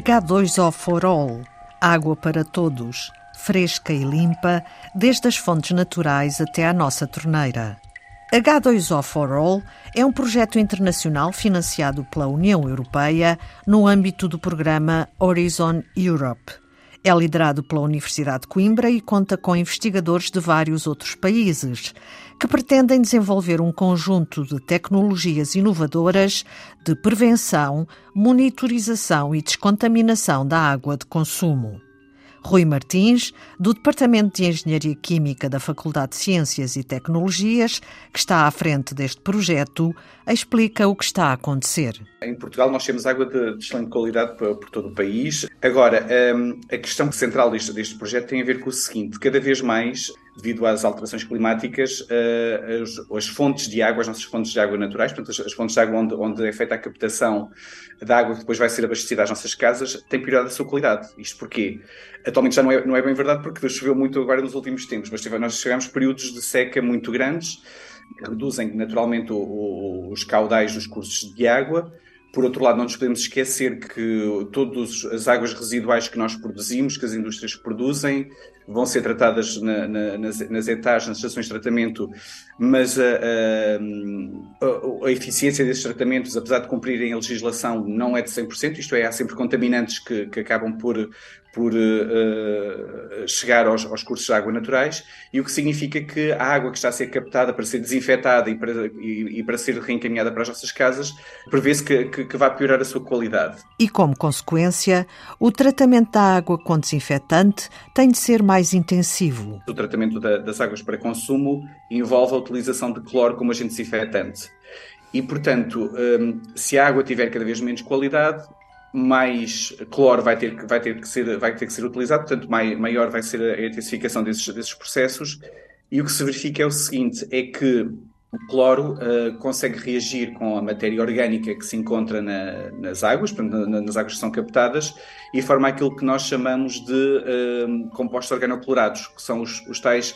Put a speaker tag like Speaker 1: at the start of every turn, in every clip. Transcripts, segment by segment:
Speaker 1: H2O for All água para todos, fresca e limpa, desde as fontes naturais até à nossa torneira. H2O for All é um projeto internacional financiado pela União Europeia no âmbito do programa Horizon Europe. É liderado pela Universidade de Coimbra e conta com investigadores de vários outros países, que pretendem desenvolver um conjunto de tecnologias inovadoras de prevenção, monitorização e descontaminação da água de consumo. Rui Martins, do Departamento de Engenharia Química da Faculdade de Ciências e Tecnologias, que está à frente deste projeto, explica o que está a acontecer.
Speaker 2: Em Portugal nós temos água de, de excelente qualidade por, por, todo o país. Agora, um, a questão central deste, deste projeto tem a ver com o seguinte, cada vez mais devido às alterações climáticas, uh, as, as, fontes de água, as nossas fontes de água naturais, portanto, as, as fontes de água onde, onde, é feita a captação da água que depois vai ser abastecida às nossas casas, têm piorado a sua qualidade. Isto porquê? Atualmente já não é, não é bem verdade porque choveu muito agora nos últimos tempos, mas nós chegamos períodos de seca muito grandes, que reduzem naturalmente o, o, os caudais dos cursos de água, por outro lado, não nos podemos esquecer que todas as águas residuais que nós produzimos, que as indústrias produzem, vão ser tratadas na, na, nas, nas nas estações de tratamento, mas a, a, a, eficiência desses tratamentos, apesar de cumprirem a legislação, não é de 100%, isto é, há sempre contaminantes que, que acabam por, por uh, chegar aos, aos, cursos de água naturais, e o que significa que a água que está a ser captada para ser desinfetada e para, e, e para ser reencaminhada para as nossas casas, prevê-se que, que, que vai piorar a sua qualidade.
Speaker 1: E como consequência, o tratamento da água com desinfetante tem de ser mais intensivo.
Speaker 2: O tratamento da, das águas para consumo envolve a utilização de cloro como agente desinfetante. E, portanto, um, se a água tiver cada vez menos qualidade, mais cloro vai ter que, vai ter que, ser, vai ter que ser utilizado, portanto, maior vai ser a intensificação desses, desses processos. E o que se verifica é o seguinte: é que o cloro uh, consegue reagir com a matéria orgânica que se encontra na, nas águas, na, nas águas que são captadas, e forma aquilo que nós chamamos de uh, compostos organoclorados, que são os, os tais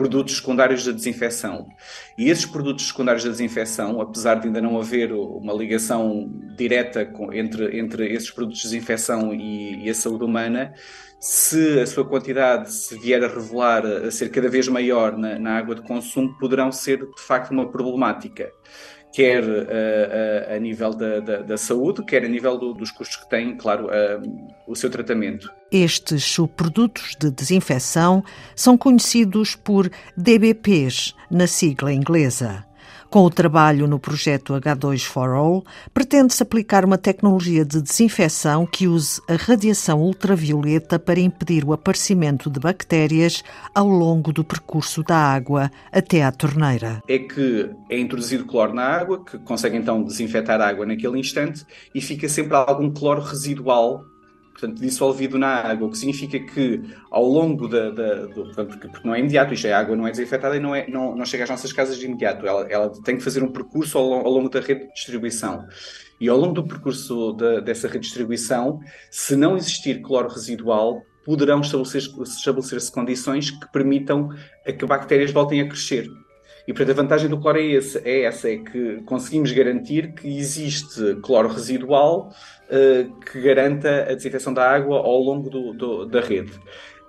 Speaker 2: produtos secundários da desinfecção. E esses produtos secundários da desinfecção, apesar de ainda não haver uma ligação direta com, entre, entre esses produtos de desinfecção e, e a saúde humana, se a sua quantidade se vier a revelar a ser cada vez maior na, na água de consumo, poderão ser de facto uma problemática quer uh, uh, a nível da, da, da, saúde, quer a nível do, dos custos que tem, claro, uh, o seu tratamento.
Speaker 1: Estes subprodutos de desinfecção são conhecidos por DBPs, na sigla inglesa. Com o trabalho no projeto H2 for All, pretende-se aplicar uma tecnologia de desinfecção que use a radiação ultravioleta para impedir o aparecimento de bactérias ao longo do percurso da água até à torneira.
Speaker 2: É que é introduzido cloro na água, que consegue então desinfetar a água naquele instante e fica sempre algum cloro residual portanto, dissolvido na água, o que significa que ao longo da. da do, porque, porque, não é imediato, isto é, a água não é desinfetada e não, é, não, não chega às nossas casas de imediato. Ela, ela tem que fazer um percurso ao, ao longo da rede de distribuição. E ao longo do percurso de, dessa redistribuição, se não existir cloro residual, poderão estabelecer-se estabelecer condições que permitam que bactérias voltem a crescer. E portanto a vantagem do cloro é, esse, é essa, é que conseguimos garantir que existe cloro residual uh, que garanta a desinfecção da água ao longo do, do, da rede.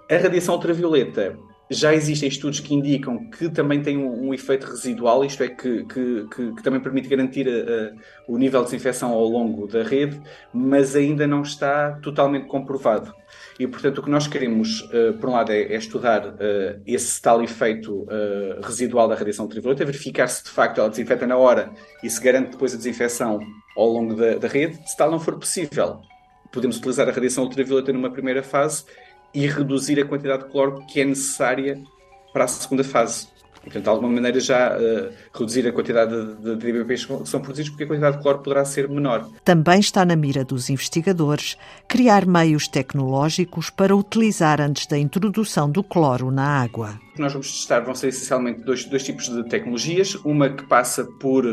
Speaker 2: A radiação ultravioleta já existem estudos que indicam que também tem um, um efeito residual, isto é, que, que, que, que também permite garantir a, a, o nível de desinfecção ao longo da rede, mas ainda não está totalmente comprovado. E, portanto, o que nós queremos, uh, por um lado, é, é estudar uh, esse tal efeito uh, residual da radiação ultravioleta, verificar se de facto ela desinfeta na hora e se garante depois a desinfecção ao longo da, da rede. Se tal não for possível, podemos utilizar a radiação ultravioleta numa primeira fase e reduzir a quantidade de cloro que é necessária para a segunda fase. E, portanto, de alguma maneira já uh, reduzir a quantidade de, de DBPs que são produzidos, porque a quantidade de cloro poderá ser menor.
Speaker 1: Também está na mira dos investigadores criar meios tecnológicos para utilizar antes da introdução do cloro na água.
Speaker 2: O que nós vamos testar vão ser essencialmente dois, dois tipos de tecnologias. Uma que passa por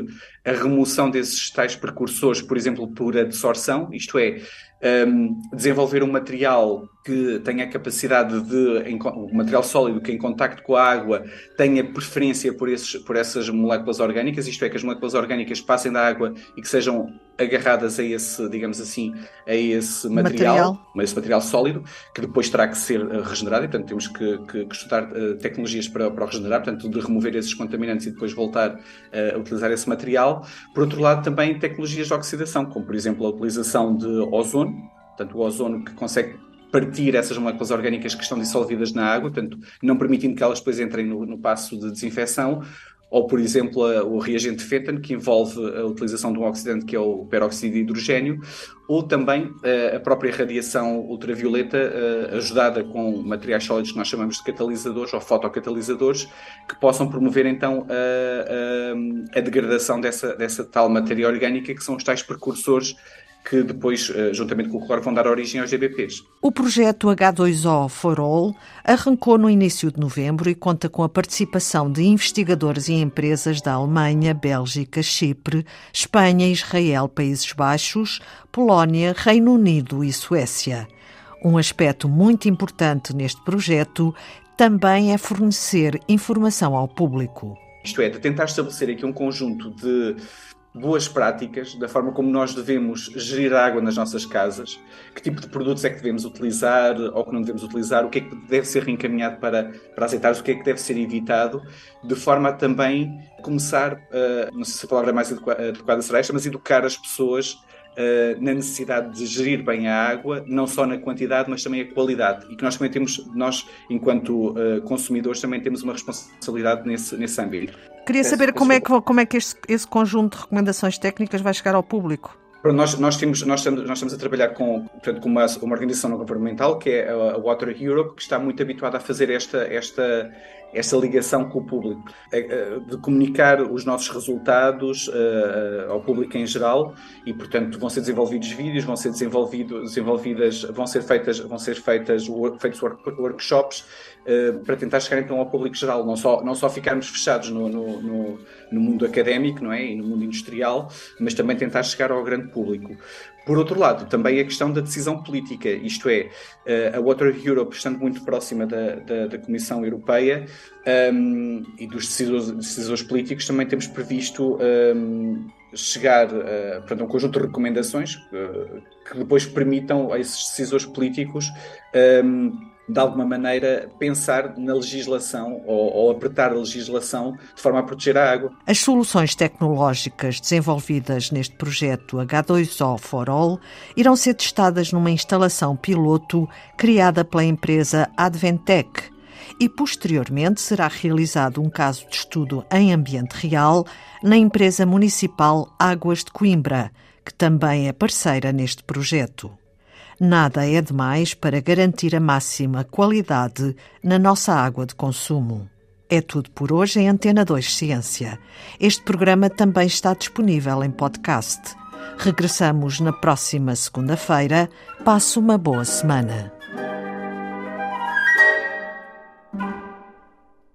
Speaker 2: a remoção desses tais precursores, por exemplo, por adsorção, isto é, um, desenvolver um material que tenha a capacidade de o material sólido que em contacto com a água tenha preferência por, esses, por essas moléculas orgânicas, isto é, que as moléculas orgânicas passem da água e que sejam agarradas a esse, digamos assim, a esse material, material. a esse material sólido, que depois terá que ser eh, regenerado, e portanto temos que, que, que estudar uh, tecnologias para, para o regenerar, portanto de remover esses contaminantes e depois voltar uh, a utilizar esse material. Por outro lado, também tecnologias de oxidação, como por exemplo a utilização de ozono, portanto o ozono que consegue partir essas moléculas orgânicas que estão dissolvidas na água, portanto, não permitindo que elas depois entrem no, no passo de desinfecção, ou, por exemplo, a, o reagente FETAN, que envolve a utilização de um oxidante que é o peróxido de hidrogênio, ou também a, a própria radiação ultravioleta, a, ajudada com materiais sólidos que nós chamamos de catalisadores ou fotocatalisadores, que possam promover então a, degradação dessa, dessa tal matéria orgânica, que são os tais precursores que depois, eh, juntamente com o cloro, vão dar origem aos GBPs.
Speaker 1: O projeto H2O for All arrancou no início de novembro e conta com a participação de investigadores e empresas da Alemanha, Bélgica, Chipre, Espanha, Israel, Países Baixos, Polónia, Reino Unido e Suécia. Um aspecto muito importante neste projeto também é fornecer informação ao público.
Speaker 2: Isto é, de tentar estabelecer aqui um conjunto de boas práticas da forma como nós devemos gerir a água nas nossas casas, que tipo de produtos é que devemos utilizar ou que não devemos utilizar, o que é que deve ser reencaminhado para, para aceitar, o que é que deve ser evitado, de forma a também começar, uh, não sei se a palavra é mais adequada será esta, mas educar as pessoas uh, na necessidade de gerir bem a água, não só na quantidade, mas também a qualidade. E que nós também temos, nós, enquanto uh, consumidores, também temos uma responsabilidade nesse, nesse âmbito.
Speaker 1: Queria saber como é, que, como é que este, esse conjunto de recomendações técnicas vai chegar ao público.
Speaker 2: Nós, nós, temos, nós, estamos, nós estamos a trabalhar com, portanto, com uma, uma organização não governamental, que é a Water Europe, que está muito habituada a fazer esta, esta, esta ligação com o público, de comunicar os nossos resultados ao público em geral e, portanto, vão ser desenvolvidos vídeos, vão ser desenvolvidos, desenvolvidas, vão ser feitas, vão ser feitas feitos workshops uh, para tentar chegar então ao público geral, não só não só ficarmos fechados no, no, no, no mundo académico, não é, e no mundo industrial, mas também tentar chegar ao grande público. Por outro lado, também a questão da decisão política, isto é, eh, a Water Europe, estando muito próxima da, da, da Comissão Europeia um, e dos decisores, decisores, políticos, também temos previsto um, chegar uh, portanto, a um conjunto de recomendações uh, que depois permitam a esses decisores políticos um, de alguma maneira, pensar na legislação ou, ou, apertar a legislação de forma a proteger a água.
Speaker 1: As soluções tecnológicas desenvolvidas neste projeto H2O for All irão ser testadas numa instalação piloto criada pela empresa Adventec e, posteriormente, será realizado um caso de estudo em ambiente real na empresa municipal Águas de Coimbra, que também é parceira neste projeto. Nada é demais para garantir a máxima qualidade na nossa água de consumo. É tudo por hoje em Antena 2 Ciência. Este programa também está disponível em podcast. Regressamos na próxima segunda-feira. Passe uma boa semana.